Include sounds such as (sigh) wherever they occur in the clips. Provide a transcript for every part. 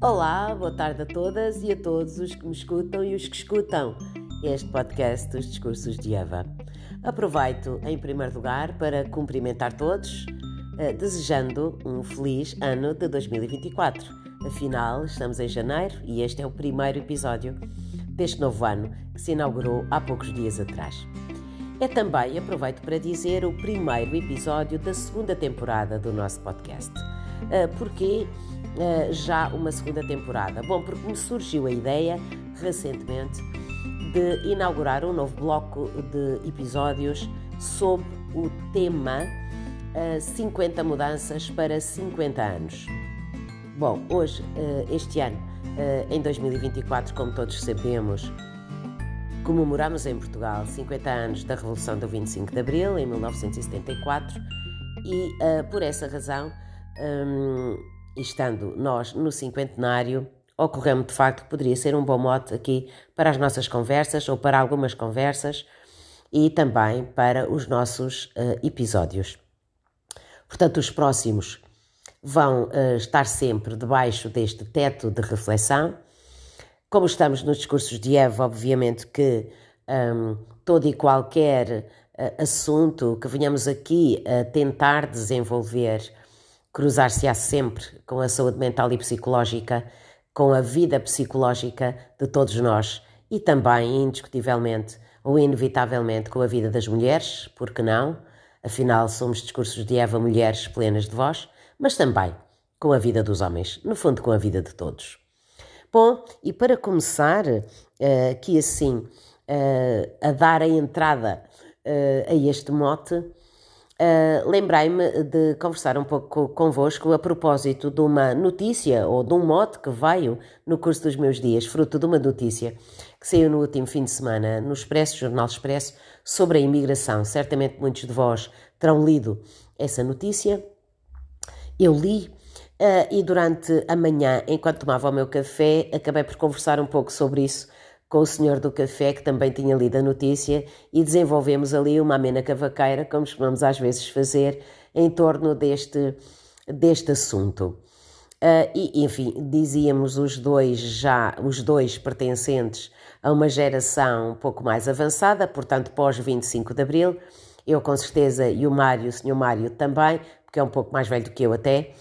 Olá, boa tarde a todas e a todos os que me escutam e os que escutam este podcast dos Discursos de Eva. Aproveito, em primeiro lugar, para cumprimentar todos, eh, desejando um feliz ano de 2024. Afinal, estamos em janeiro e este é o primeiro episódio deste novo ano que se inaugurou há poucos dias atrás. É também, aproveito para dizer, o primeiro episódio da segunda temporada do nosso podcast. Uh, porquê uh, já uma segunda temporada? Bom, porque me surgiu a ideia recentemente de inaugurar um novo bloco de episódios sob o tema uh, 50 mudanças para 50 anos. Bom, hoje, este ano, em 2024, como todos sabemos, comemoramos em Portugal 50 anos da Revolução do 25 de Abril, em 1974, e por essa razão, um, estando nós no cinquentenário, ocorreu-me de facto que poderia ser um bom mote aqui para as nossas conversas ou para algumas conversas e também para os nossos uh, episódios. Portanto, os próximos vão uh, estar sempre debaixo deste teto de reflexão como estamos nos discursos de Eva, obviamente que um, todo e qualquer uh, assunto que venhamos aqui a tentar desenvolver cruzar-se-á sempre com a saúde mental e psicológica, com a vida psicológica de todos nós e também, indiscutivelmente ou inevitavelmente, com a vida das mulheres, porque não? Afinal, somos discursos de Eva mulheres plenas de voz, mas também com a vida dos homens, no fundo, com a vida de todos. Bom, e para começar, uh, aqui assim, uh, a dar a entrada uh, a este mote, uh, lembrei-me de conversar um pouco convosco a propósito de uma notícia ou de um mote que veio no curso dos meus dias, fruto de uma notícia que saiu no último fim de semana no Expresso, Jornal Expresso, sobre a imigração. Certamente muitos de vós terão lido essa notícia. Eu li Uh, e durante a manhã, enquanto tomava o meu café, acabei por conversar um pouco sobre isso com o senhor do café, que também tinha lido a notícia, e desenvolvemos ali uma amena cavaqueira, como costumamos às vezes fazer, em torno deste, deste assunto. Uh, e, enfim, dizíamos os dois já, os dois pertencentes a uma geração um pouco mais avançada, portanto, pós 25 de Abril, eu com certeza e o Mário, o senhor Mário também, porque é um pouco mais velho do que eu até,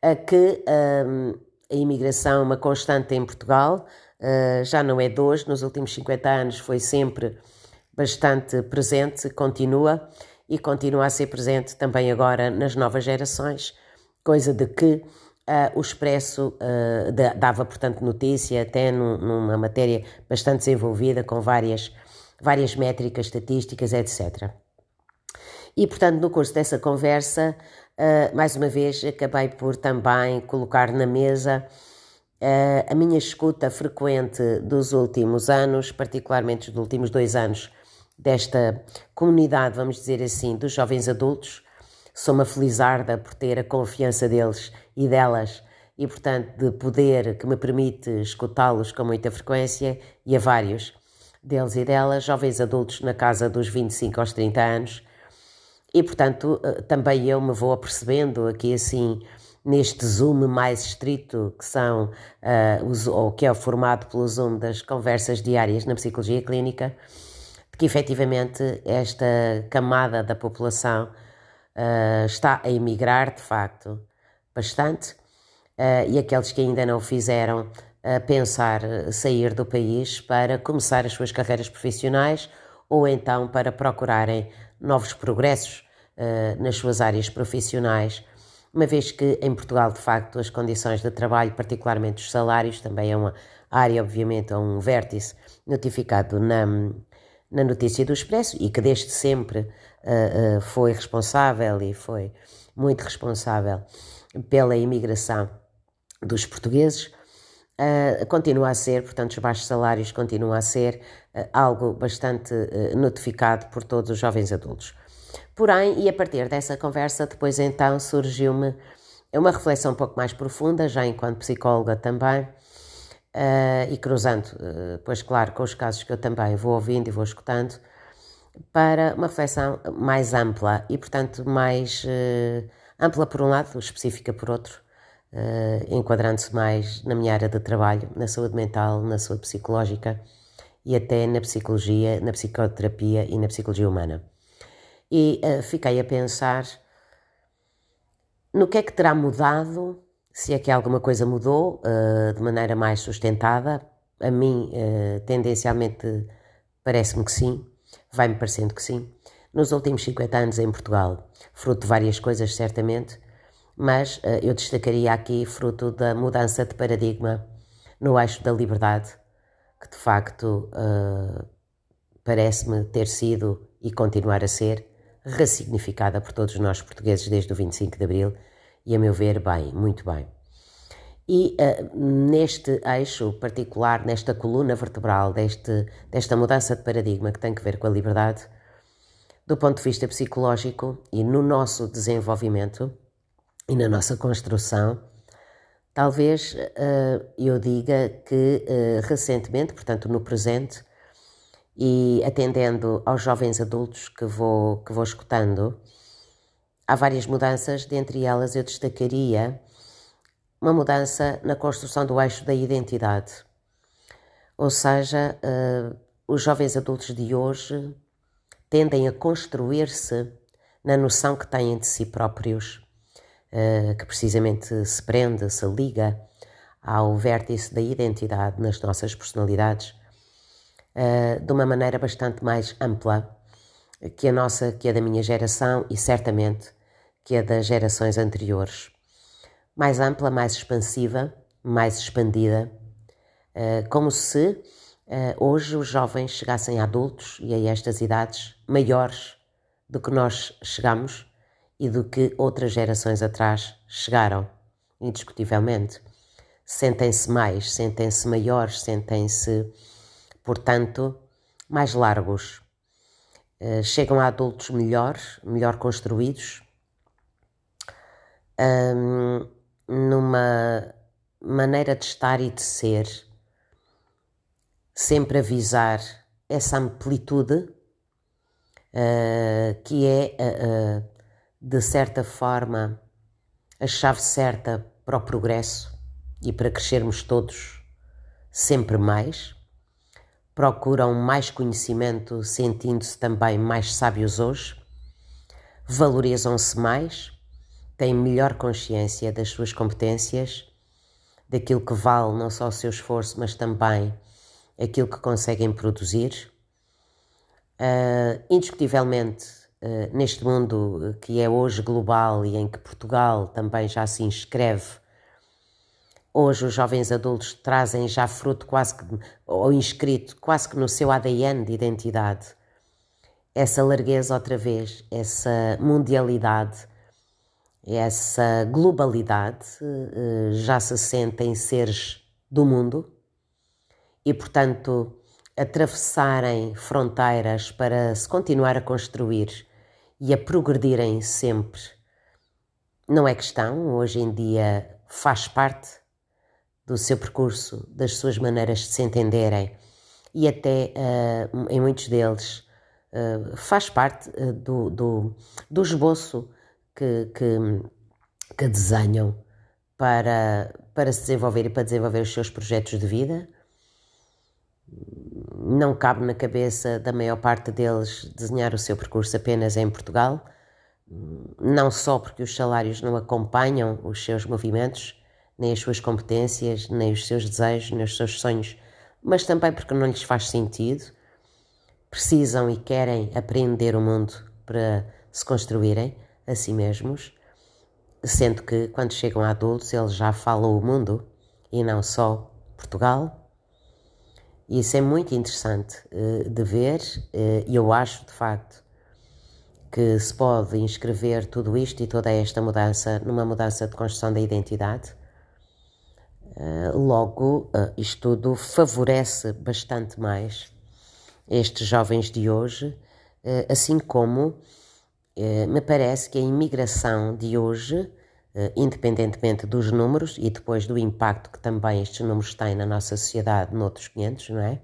a que um, a imigração é uma constante em Portugal, uh, já não é de hoje, nos últimos 50 anos foi sempre bastante presente, continua e continua a ser presente também agora nas novas gerações, coisa de que uh, o Expresso uh, dava, portanto, notícia até num, numa matéria bastante desenvolvida, com várias, várias métricas, estatísticas, etc. E, portanto, no curso dessa conversa, uh, mais uma vez, acabei por também colocar na mesa a minha escuta frequente dos últimos anos, particularmente dos últimos dois anos, desta comunidade, vamos dizer assim, dos jovens adultos. Sou uma felizarda por ter a confiança deles e delas e, portanto, de poder que me permite escutá-los com muita frequência e a vários deles e delas, jovens adultos na casa dos 25 aos 30 anos, e, portanto, eh, também eu me vou apercebendo aqui assim, neste Zoom mais estrito, que são, uh, ou que é formado pelo Zoom das conversas diárias na psicologia clínica, de que efetivamente esta camada da população uh, está a emigrar, de facto, bastante, uh, e aqueles que ainda não fizeram a pensar sair do país para começar as suas carreiras profissionais ou então para procurarem novos progressos nas suas áreas profissionais, uma vez que em Portugal, de facto, as condições de trabalho, particularmente os salários, também é uma área, obviamente, é um vértice notificado na, na notícia do Expresso e que desde sempre uh, uh, foi responsável e foi muito responsável pela imigração dos portugueses. Uh, continua a ser, portanto, os baixos salários continuam a ser uh, algo bastante uh, notificado por todos os jovens adultos. Porém, e a partir dessa conversa, depois então surgiu-me uma reflexão um pouco mais profunda, já enquanto psicóloga também, e cruzando, pois claro, com os casos que eu também vou ouvindo e vou escutando, para uma reflexão mais ampla e, portanto, mais ampla por um lado, específica por outro, enquadrando-se mais na minha área de trabalho, na saúde mental, na saúde psicológica e até na psicologia, na psicoterapia e na psicologia humana. E fiquei a pensar no que é que terá mudado, se é que alguma coisa mudou uh, de maneira mais sustentada. A mim, uh, tendencialmente, parece-me que sim, vai-me parecendo que sim. Nos últimos 50 anos em Portugal, fruto de várias coisas, certamente, mas uh, eu destacaria aqui fruto da mudança de paradigma no eixo da liberdade, que de facto parece-me ter sido e continuar a ser ressignificada por todos nós portugueses desde o 25 de Abril e, a meu ver, bem, muito bem. E uh, neste eixo particular, nesta coluna vertebral, deste, desta mudança de paradigma que tem que ver com a liberdade, do ponto de vista psicológico e no nosso desenvolvimento e na nossa construção, talvez uh, eu diga que uh, recentemente, portanto no presente, e atendendo aos jovens adultos que vou, que vou escutando, há várias mudanças, dentre elas eu destacaria uma mudança na construção do eixo da identidade. Ou seja, uh, os jovens adultos de hoje tendem a construir-se na noção que têm de si próprios, uh, que precisamente se prende, se liga ao vértice da identidade nas nossas personalidades uh, de uma maneira bastante mais ampla que a nossa, que a da minha geração e certamente que a das gerações anteriores. Mais ampla, mais expansiva, mais expandida, uh, como se uh, hoje os jovens chegassem a adultos e a estas idades maiores do que nós chegamos e do que outras gerações atrás chegaram, indiscutivelmente. Sentem-se mais, sentem-se maiores, sentem-se portanto, mais largos. Uh, chegam a adultos melhores, melhor construídos, um, numa maneira de estar e de ser, sempre a visar essa amplitude uh, que é, uh, de certa forma, a chave certa para o progresso e para crescermos todos sempre mais procuram mais conhecimento, sentindo-se também mais sábios hoje, valorizam-se mais, têm melhor consciência das suas competências, daquilo que vale não só o seu esforço, mas também aquilo que conseguem produzir. Uh, indiscutivelmente, uh, neste mundo que é hoje global e em que Portugal também já se inscreve Hoje os jovens adultos trazem já fruto quase que, ou inscrito quase que no seu ADN de identidade, essa largueza outra vez, essa mundialidade, essa globalidade, eh, já se sentem seres do mundo e, portanto, atravessarem fronteiras para se continuar a construir e a progredirem sempre. Não é questão, hoje em dia faz parte do seu percurso, das suas maneiras de se entenderem e até uh, em muitos deles uh, faz parte uh, do, do, do, esboço que, que, que, desenham para, para se desenvolver e para desenvolver os seus projetos de vida. Não cabe na cabeça da maior parte deles desenhar o seu percurso apenas em Portugal, não só porque os salários não acompanham os seus movimentos, nem as suas competências, nem os seus desejos, nem os seus sonhos, mas também porque não lhes faz sentido. Precisam e querem aprender o mundo para se construírem a si mesmos, sendo que quando chegam a adultos eles já falam o mundo e não só Portugal. E isso é muito interessante uh, de ver uh, e eu acho de facto que se pode inscrever tudo isto e toda esta mudança numa mudança de construção da identidade eh, logo, uh, isto tudo favorece bastante mais estes jovens de hoje, uh, assim como me parece que a imigração de hoje, independentemente dos números e depois do impacto que também estes números têm na nossa sociedade, noutros 500, não é?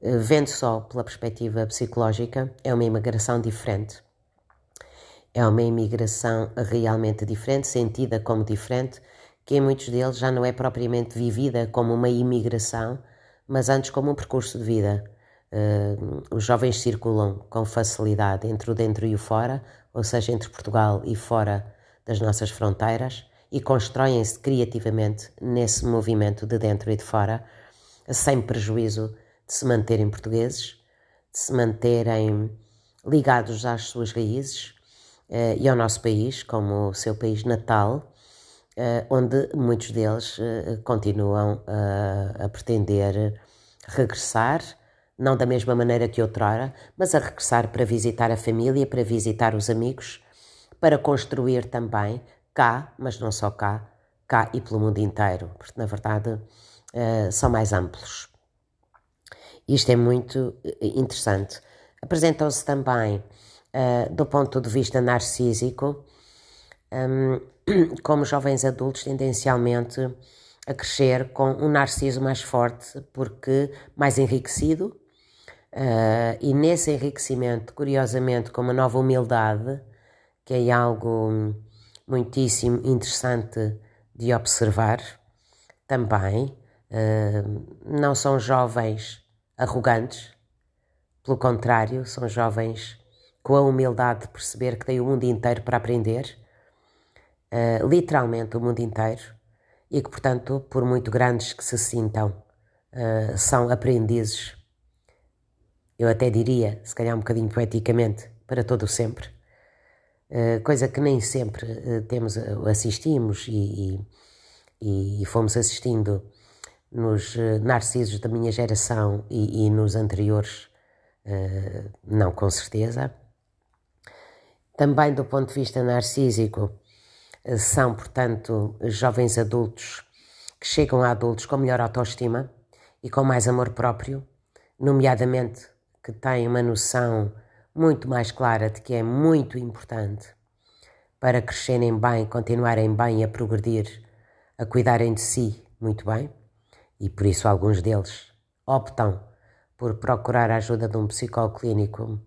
Vendo só pela perspectiva psicológica, é uma imigração diferente. É uma imigração realmente diferente, sentida como diferente, que em muitos deles já não é propriamente vivida como uma imigração, mas antes como um percurso de vida. Uh, os jovens circulam com facilidade entre o dentro e o fora, ou seja, entre Portugal e fora das nossas fronteiras, e constroem-se criativamente nesse movimento de dentro e de fora, sem prejuízo de se manterem portugueses, de se manterem ligados às suas raíes uh, e ao nosso país, como o seu país natal, onde muitos deles uh, continuam a pretender regressar, não da mesma maneira que outrora, mas a regressar para visitar a família, para visitar os amigos, para construir também cá, mas não só cá, cá e pelo mundo inteiro, porque na verdade são mais amplos. Isto é muito interessante. Apresentam-se também, do ponto de vista narcísico, um, (clears throat) como jovens adultos, tendencialmente a crescer com um narciso mais forte, porque mais enriquecido, uh, e nesse enriquecimento, curiosamente, com uma nova humildade, que é algo muitíssimo interessante de observar também. Uh, não são jovens arrogantes, pelo contrário, são jovens com a humildade de perceber que têm o mundo inteiro para aprender uh, literalmente o mundo inteiro e que, portanto, por muito grandes que se sintam, uh, são aprendizes. Eu até diria, se calhar um bocadinho poeticamente, para todo o sempre. Uh, coisa que nem sempre temos, assistimos e, e, e, fomos assistindo nos narcisos da minha geração e, e nos anteriores, não com certeza. Também do ponto de vista narcísico, são, portanto, jovens adultos que chegam a adultos com melhor autoestima e com mais amor próprio, nomeadamente que têm uma noção muito mais clara de que é muito importante para crescerem bem, continuarem bem a progredir, a cuidarem de si muito bem, e por isso alguns deles optam por procurar a ajuda de um psicólogo clínico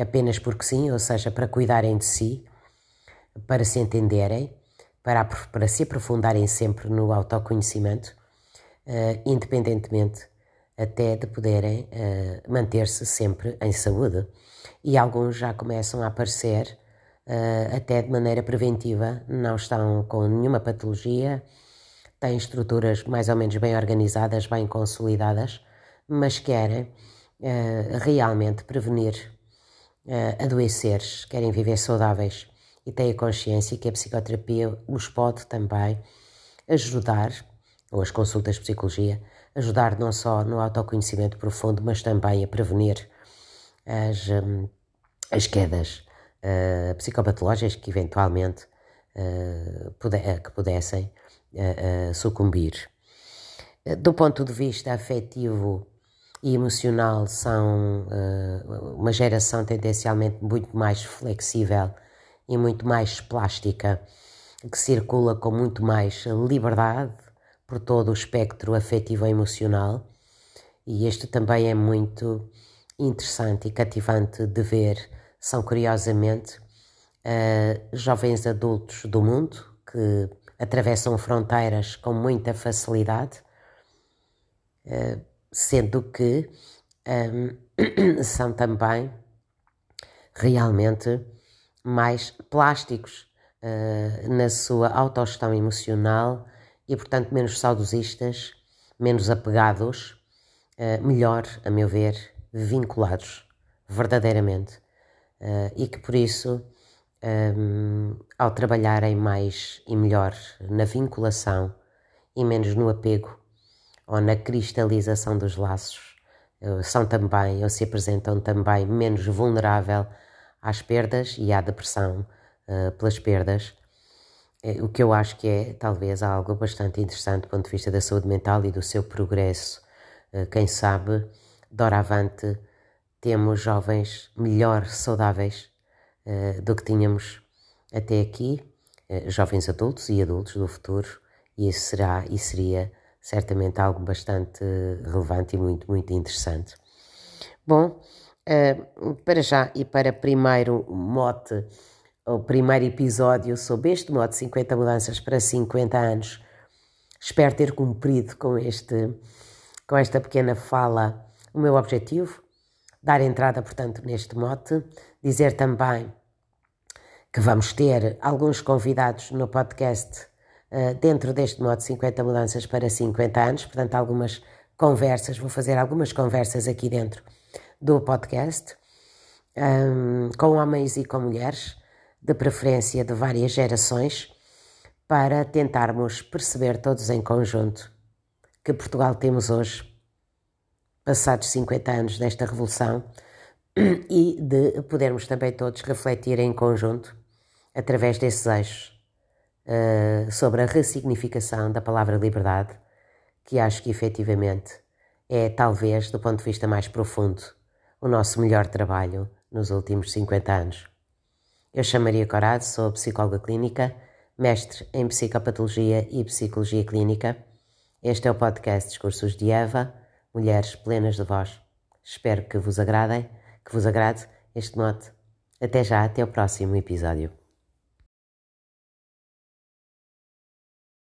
apenas porque sim, ou seja, para cuidarem de si para se entenderem, para, para se aprofundarem sempre no autoconhecimento, uh, independentemente até de poderem uh, manter-se sempre em saúde. E alguns já começam a aparecer uh, até de maneira preventiva, não estão com nenhuma patologia, têm estruturas mais ou menos bem organizadas, bem consolidadas, mas querem realmente prevenir adoeceres, querem viver saudáveis e têm a consciência que a psicoterapia os pode também ajudar, ou as consultas de psicologia, ajudar não só no autoconhecimento profundo, mas também a prevenir as, um, as quedas uh, psicopatológicas que eventualmente uh, que pudessem uh, sucumbir. Do ponto de vista afetivo e emocional, são uma geração tendencialmente muito mais flexível e muito mais plástica, que circula com muito mais liberdade por todo o espectro afetivo e emocional. E este também é muito interessante e cativante de ver. São curiosamente uh, jovens adultos do mundo que atravessam fronteiras com muita facilidade, uh, sendo que um, eh, (clears throat) são também realmente mais plásticos uh, na sua autogestão emocional e, portanto, menos saudosistas, menos apegados, uh, melhor, a meu ver, vinculados verdadeiramente. Uh, e que por isso, um, ao trabalharem mais e melhor na vinculação e menos no apego ou na cristalização dos laços, são também ou se apresentam também menos vulnerável às perdas e à depressão uh, pelas perdas, é, o que eu acho que é talvez algo bastante interessante do ponto de vista da saúde mental e do seu progresso. Uh, quem sabe, doravante, temos jovens melhor saudáveis uh, do que tínhamos até aqui, jovens adultos e adultos do futuro, e isso será e seria certamente algo bastante relevante e muito, muito interessante. Bom, Uh, para já e para primeiro mote, o primeiro episódio sobre este mote 50 mudanças para 50 anos, Espero ter cumprido com, este, com esta pequena fala. O meu objetivo, dar entrada, portanto, neste mote, dizer também que vamos ter alguns convidados no podcast uh, dentro deste modo 50 mudanças para 50 anos, portanto, algumas conversas, vou fazer algumas conversas aqui dentro do podcast, um, com homens e com mulheres, de preferência de várias gerações, para tentarmos perceber todos em conjunto que Portugal temos hoje, passados 50 anos desta revolução, (clears throat) e de podermos também todos refletir em conjunto, através desses eixos, uh, sobre a ressignificação da palavra liberdade, que acho que efetivamente é, talvez, do ponto de vista mais profundo, o nosso melhor trabalho nos últimos 50 anos. Eu chamo Maria Corado, sou psicóloga clínica, mestre em psicopatologia e psicologia clínica. Este é o podcast Discursos de Eva, Mulheres Plenas de Voz. Espero que vos agradem, que vos agrade este mote. Até já, até o próximo episódio.